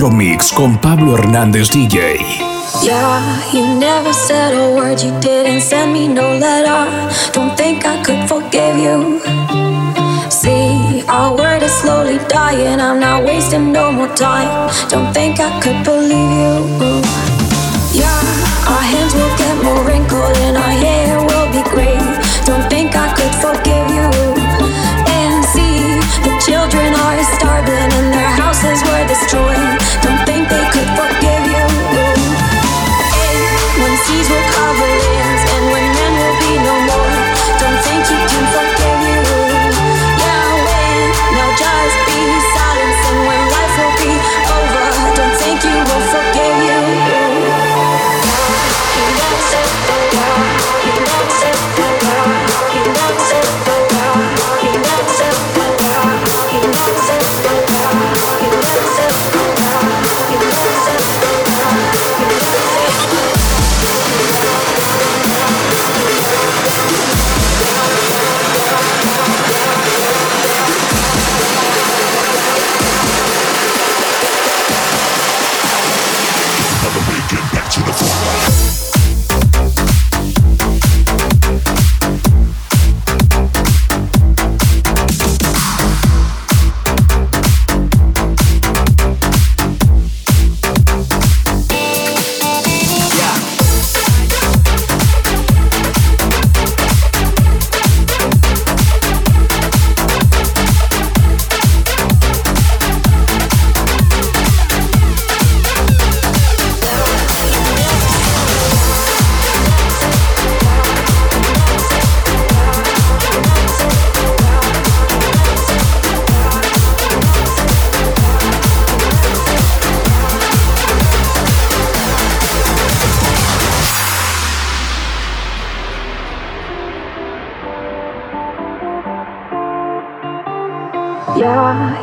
Retromix con Pablo Hernández DJ. Yeah, you never said a word, you didn't send me no letter. Don't think I could forgive you. See, our word is slowly dying, I'm not wasting no more time. Don't think I could believe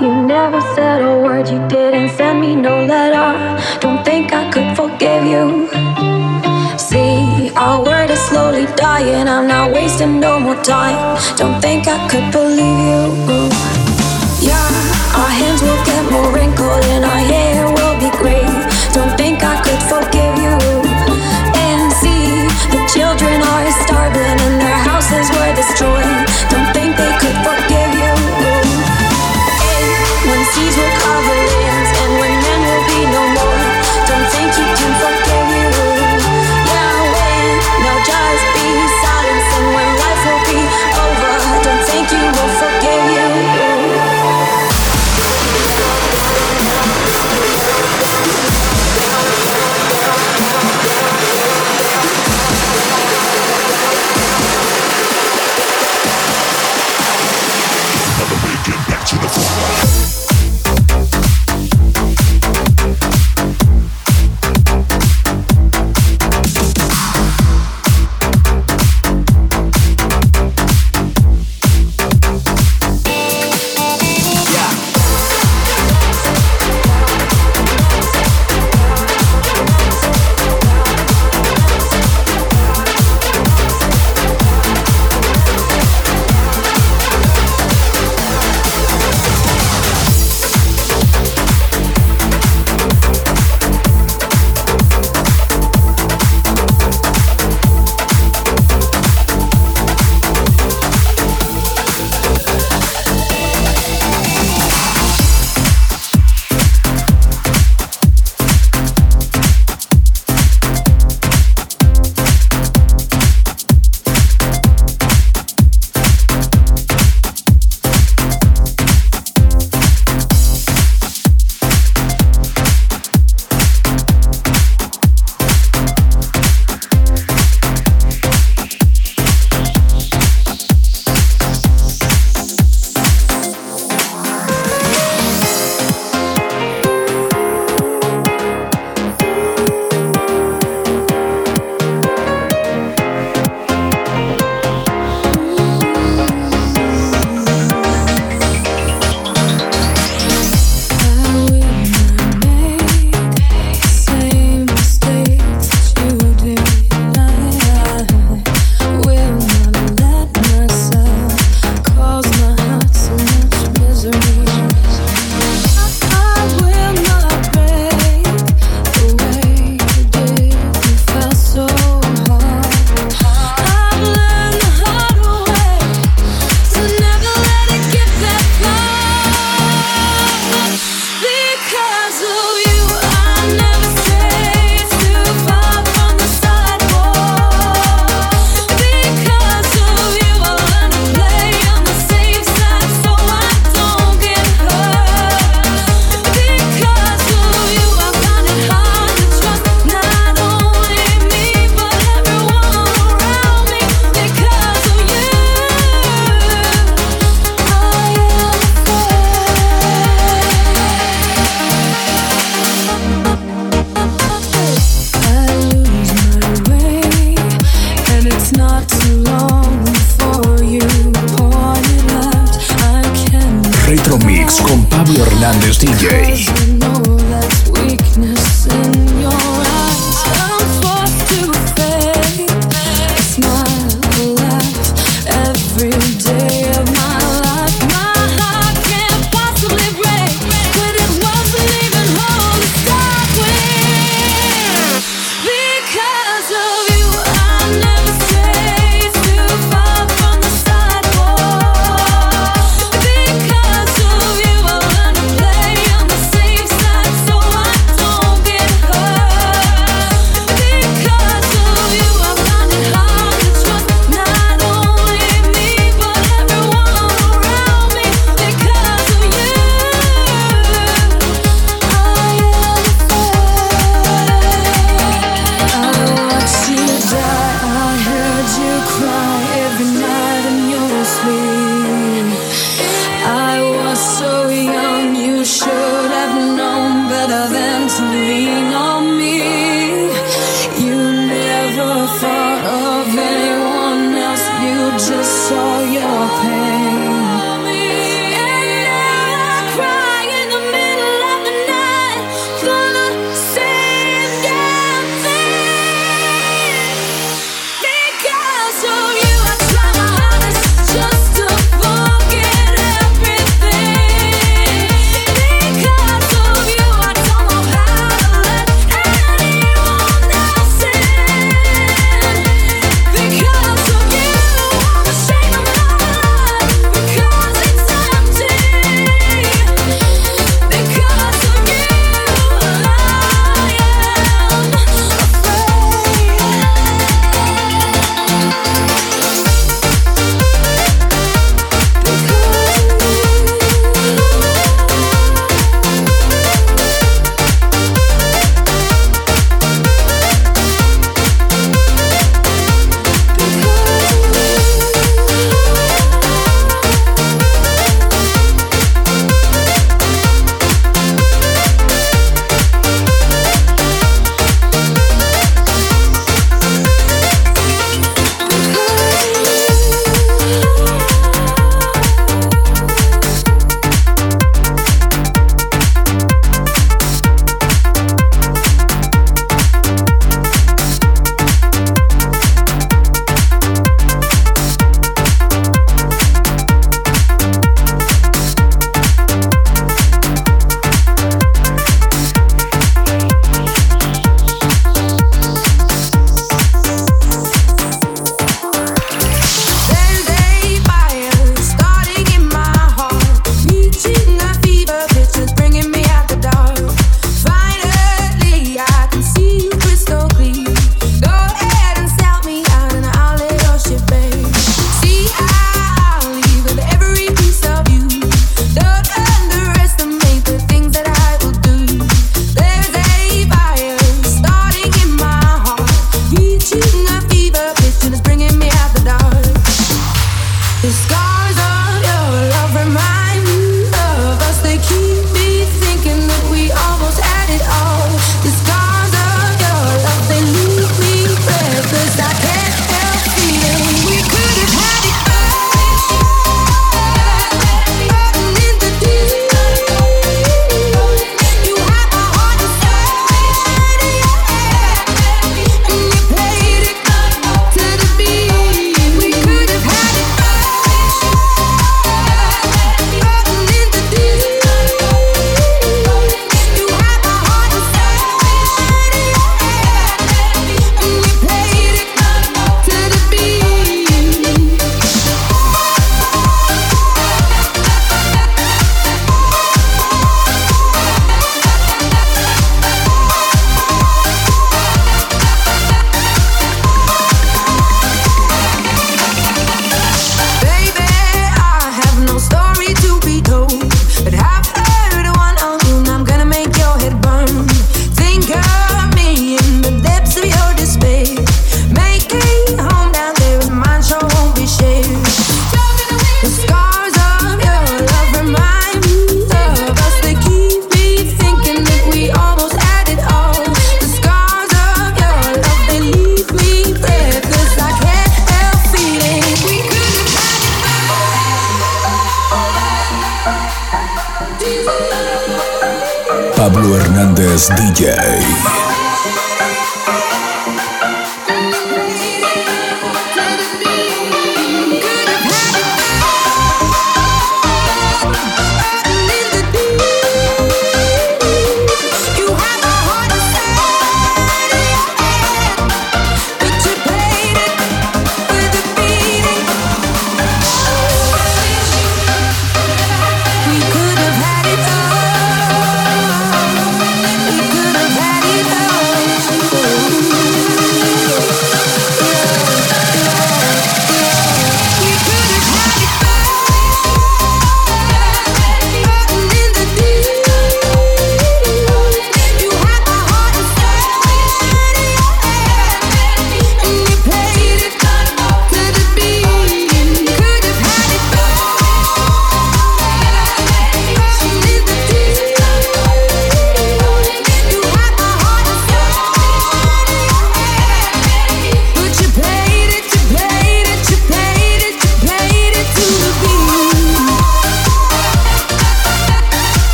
You never said a word, you didn't send me no letter. Don't think I could forgive you. See, our word is slowly dying. I'm not wasting no more time. Don't think I could believe you. Yeah, our hands will get more wrinkled, and I.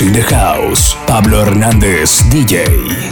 in the house. Pablo Hernández, DJ.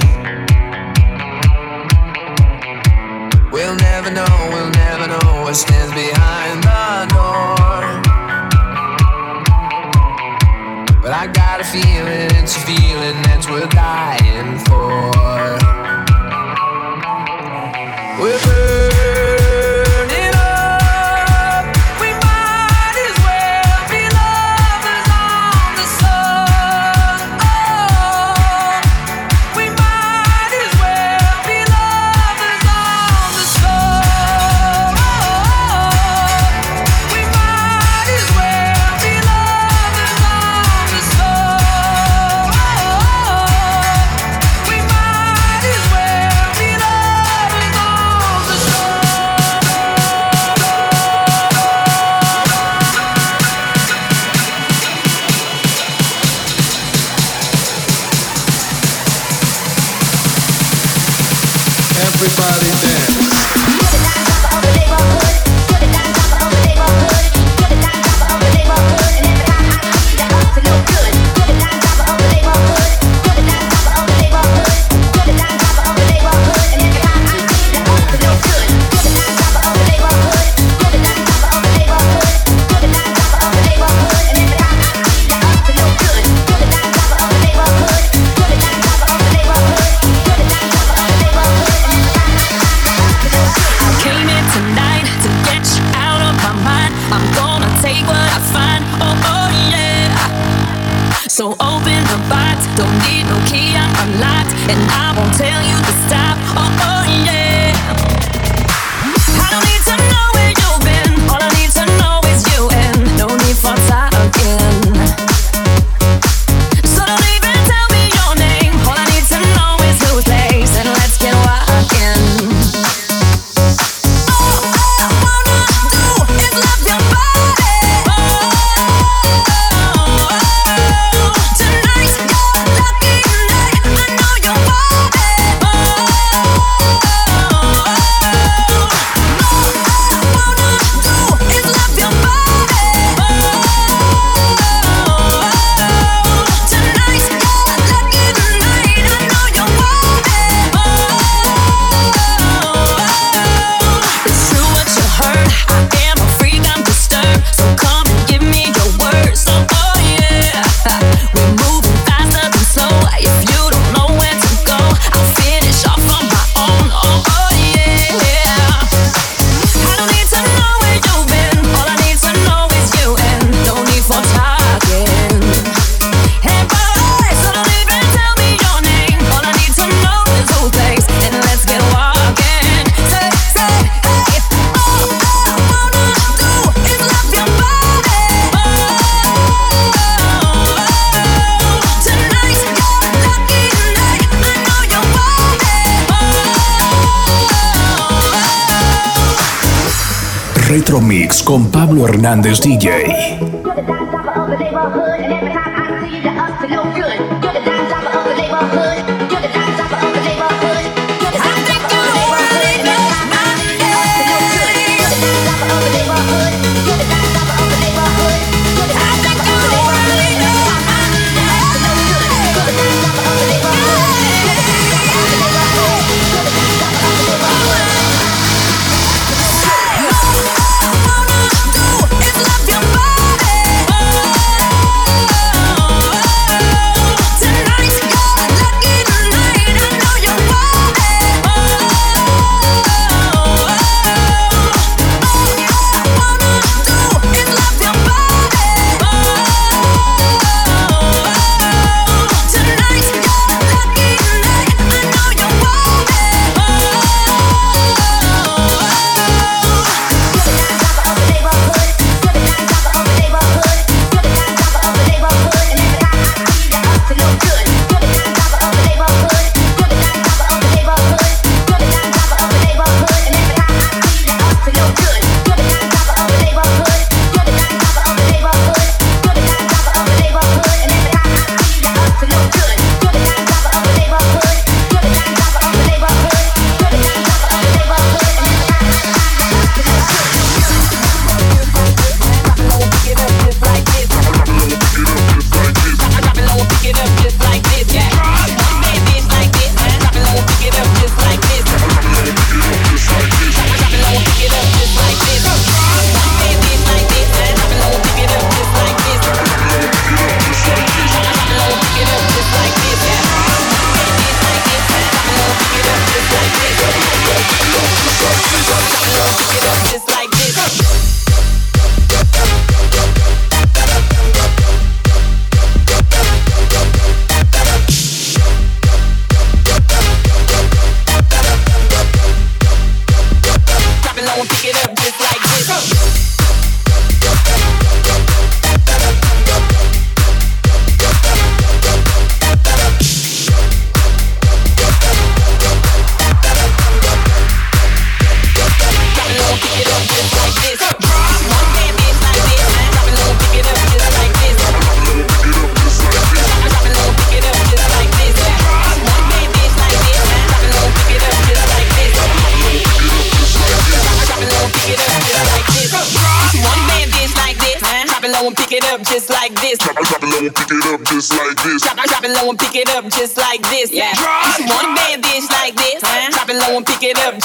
Con Pablo Hernández DJ.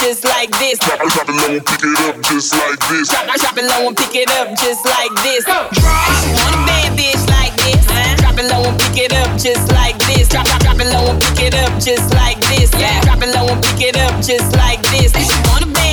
just like this. Drop, drop it low and pick it up just like this. Drop, drop it low and pick it up just like this. Drop. Want a bad bitch like this. Huh? Drop it low and pick it up just like this. Drop, drop, drop it low and pick it up just like this. Yeah. Drop it low and pick it up just like this. Want a bad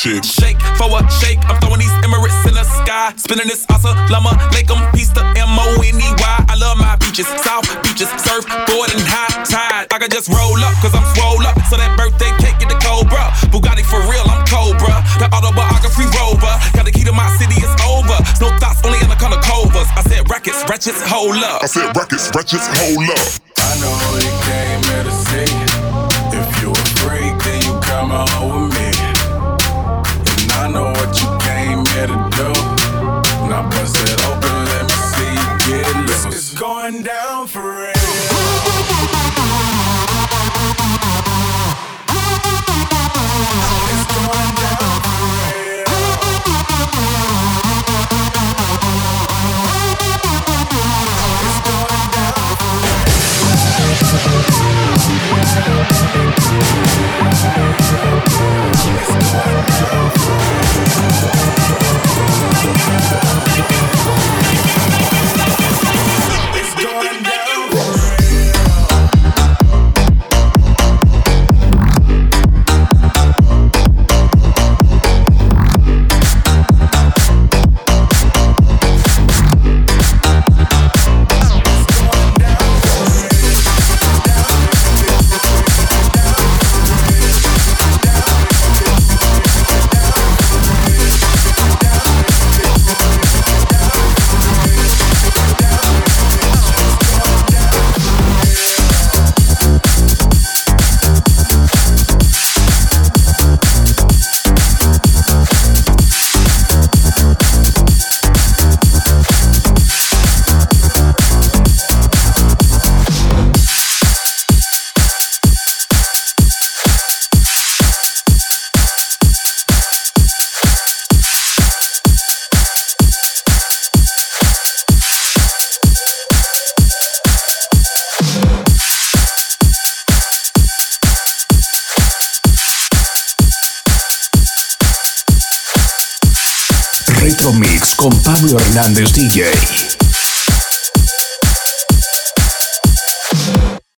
shit. Shake for a shake. I'm throwing these Emirates in the sky. Spinning this asa lama lake em piece the M O N E Y. I love my beaches, south beaches, surf, board and high tide. I can just roll up, cause I'm swole up. So that birthday cake get the Cobra. Bugatti for real, I'm Cobra. The autobiography rover. Got the key to my city, it's over. No thoughts, only in the color covers. I said rackets, wretches, hold up. I said rackets, wretches, hold up. I know you came here to see. If you a freak, then you come on with me. It's con Pablo Hernández DJ.